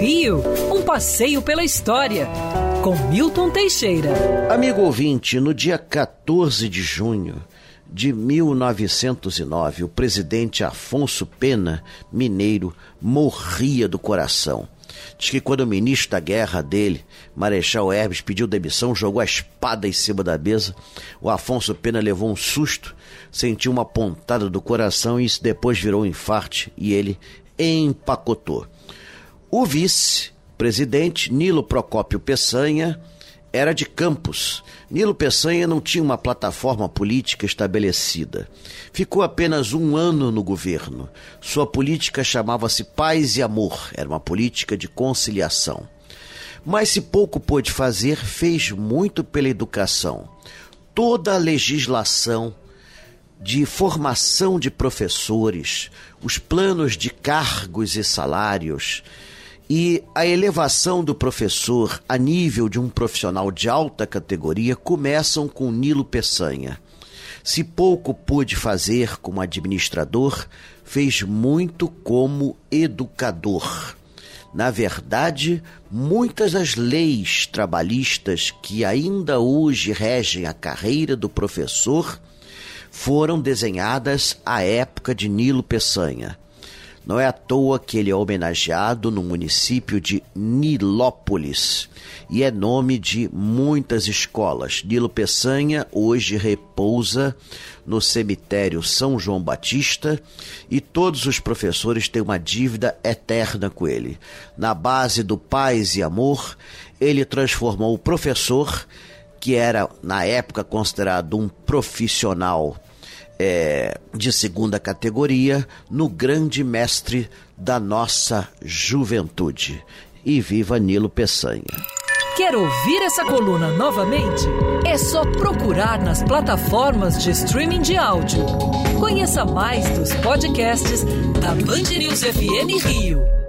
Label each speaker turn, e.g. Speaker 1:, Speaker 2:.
Speaker 1: Rio, um passeio pela história, com Milton Teixeira.
Speaker 2: Amigo ouvinte, no dia 14 de junho de 1909, o presidente Afonso Pena, mineiro, morria do coração. Diz que quando o ministro da guerra dele, Marechal Hermes, pediu demissão, jogou a espada em cima da mesa. O Afonso Pena levou um susto, sentiu uma pontada do coração e isso depois virou um infarte e ele empacotou. O vice-presidente, Nilo Procópio Peçanha, era de Campos. Nilo Peçanha não tinha uma plataforma política estabelecida. Ficou apenas um ano no governo. Sua política chamava-se Paz e Amor, era uma política de conciliação. Mas se pouco pôde fazer, fez muito pela educação. Toda a legislação de formação de professores, os planos de cargos e salários, e a elevação do professor a nível de um profissional de alta categoria começam com Nilo Peçanha. Se pouco pôde fazer como administrador, fez muito como educador. Na verdade, muitas das leis trabalhistas que ainda hoje regem a carreira do professor foram desenhadas à época de Nilo Peçanha. Não é à toa que ele é homenageado no município de Nilópolis e é nome de muitas escolas. Nilo Peçanha hoje repousa no cemitério São João Batista e todos os professores têm uma dívida eterna com ele. Na base do paz e amor, ele transformou o professor, que era na época considerado um profissional é, de segunda categoria no grande mestre da nossa juventude. E viva Nilo Peçanha.
Speaker 1: Quer ouvir essa coluna novamente? É só procurar nas plataformas de streaming de áudio. Conheça mais dos podcasts da Band News FM Rio.